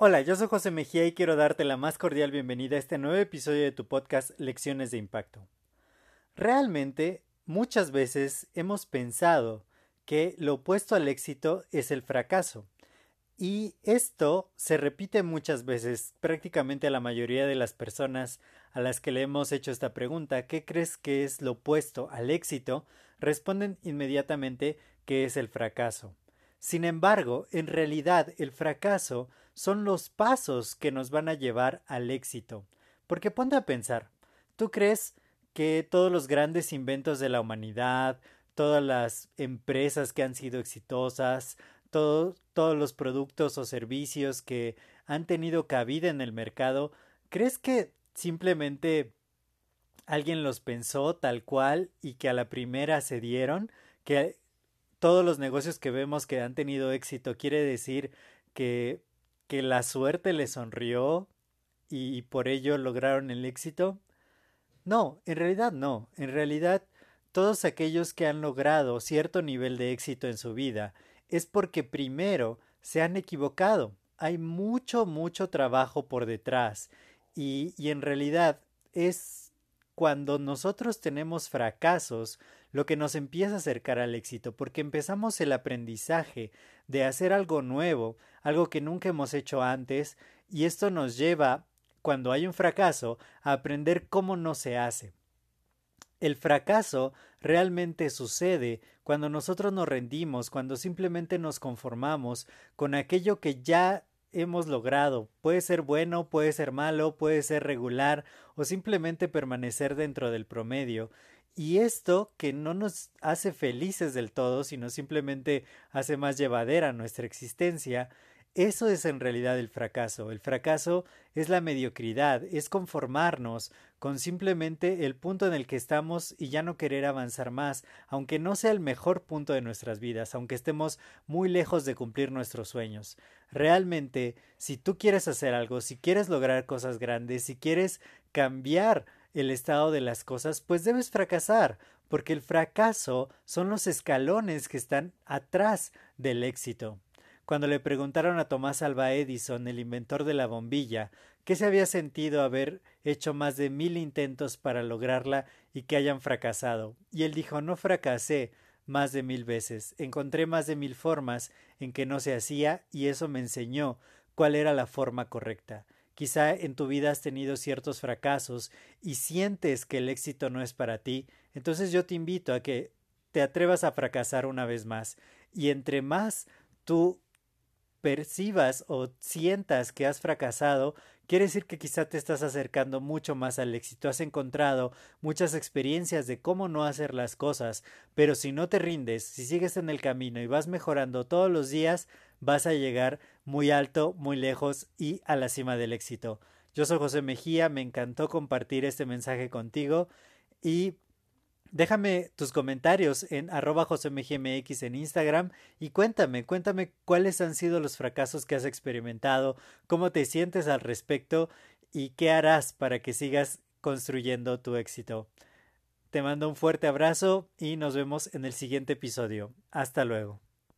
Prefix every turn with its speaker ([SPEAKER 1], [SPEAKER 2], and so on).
[SPEAKER 1] Hola, yo soy José Mejía y quiero darte la más cordial bienvenida a este nuevo episodio de tu podcast Lecciones de Impacto. Realmente, muchas veces hemos pensado que lo opuesto al éxito es el fracaso. Y esto se repite muchas veces, prácticamente a la mayoría de las personas a las que le hemos hecho esta pregunta, ¿qué crees que es lo opuesto al éxito? responden inmediatamente que es el fracaso. Sin embargo, en realidad el fracaso son los pasos que nos van a llevar al éxito. Porque ponte a pensar, ¿tú crees que todos los grandes inventos de la humanidad, todas las empresas que han sido exitosas, todos los productos o servicios que han tenido cabida en el mercado, ¿crees que simplemente alguien los pensó tal cual y que a la primera se dieron? ¿Que todos los negocios que vemos que han tenido éxito, quiere decir que, que la suerte les sonrió y por ello lograron el éxito? No, en realidad no. En realidad, todos aquellos que han logrado cierto nivel de éxito en su vida es porque primero se han equivocado. Hay mucho, mucho trabajo por detrás y, y en realidad es cuando nosotros tenemos fracasos, lo que nos empieza a acercar al éxito, porque empezamos el aprendizaje de hacer algo nuevo, algo que nunca hemos hecho antes, y esto nos lleva, cuando hay un fracaso, a aprender cómo no se hace. El fracaso realmente sucede cuando nosotros nos rendimos, cuando simplemente nos conformamos con aquello que ya hemos logrado. Puede ser bueno, puede ser malo, puede ser regular o simplemente permanecer dentro del promedio. Y esto que no nos hace felices del todo, sino simplemente hace más llevadera nuestra existencia, eso es en realidad el fracaso. El fracaso es la mediocridad, es conformarnos con simplemente el punto en el que estamos y ya no querer avanzar más, aunque no sea el mejor punto de nuestras vidas, aunque estemos muy lejos de cumplir nuestros sueños. Realmente, si tú quieres hacer algo, si quieres lograr cosas grandes, si quieres cambiar el estado de las cosas, pues debes fracasar, porque el fracaso son los escalones que están atrás del éxito. Cuando le preguntaron a Tomás Alva Edison, el inventor de la bombilla, que se había sentido haber hecho más de mil intentos para lograrla y que hayan fracasado, y él dijo no fracasé más de mil veces, encontré más de mil formas en que no se hacía y eso me enseñó cuál era la forma correcta. Quizá en tu vida has tenido ciertos fracasos y sientes que el éxito no es para ti, entonces yo te invito a que te atrevas a fracasar una vez más. Y entre más tú percibas o sientas que has fracasado, quiere decir que quizá te estás acercando mucho más al éxito. Has encontrado muchas experiencias de cómo no hacer las cosas, pero si no te rindes, si sigues en el camino y vas mejorando todos los días, vas a llegar muy alto, muy lejos y a la cima del éxito. Yo soy José Mejía, me encantó compartir este mensaje contigo y Déjame tus comentarios en arroba josemgmx en Instagram y cuéntame, cuéntame cuáles han sido los fracasos que has experimentado, cómo te sientes al respecto y qué harás para que sigas construyendo tu éxito. Te mando un fuerte abrazo y nos vemos en el siguiente episodio. Hasta luego.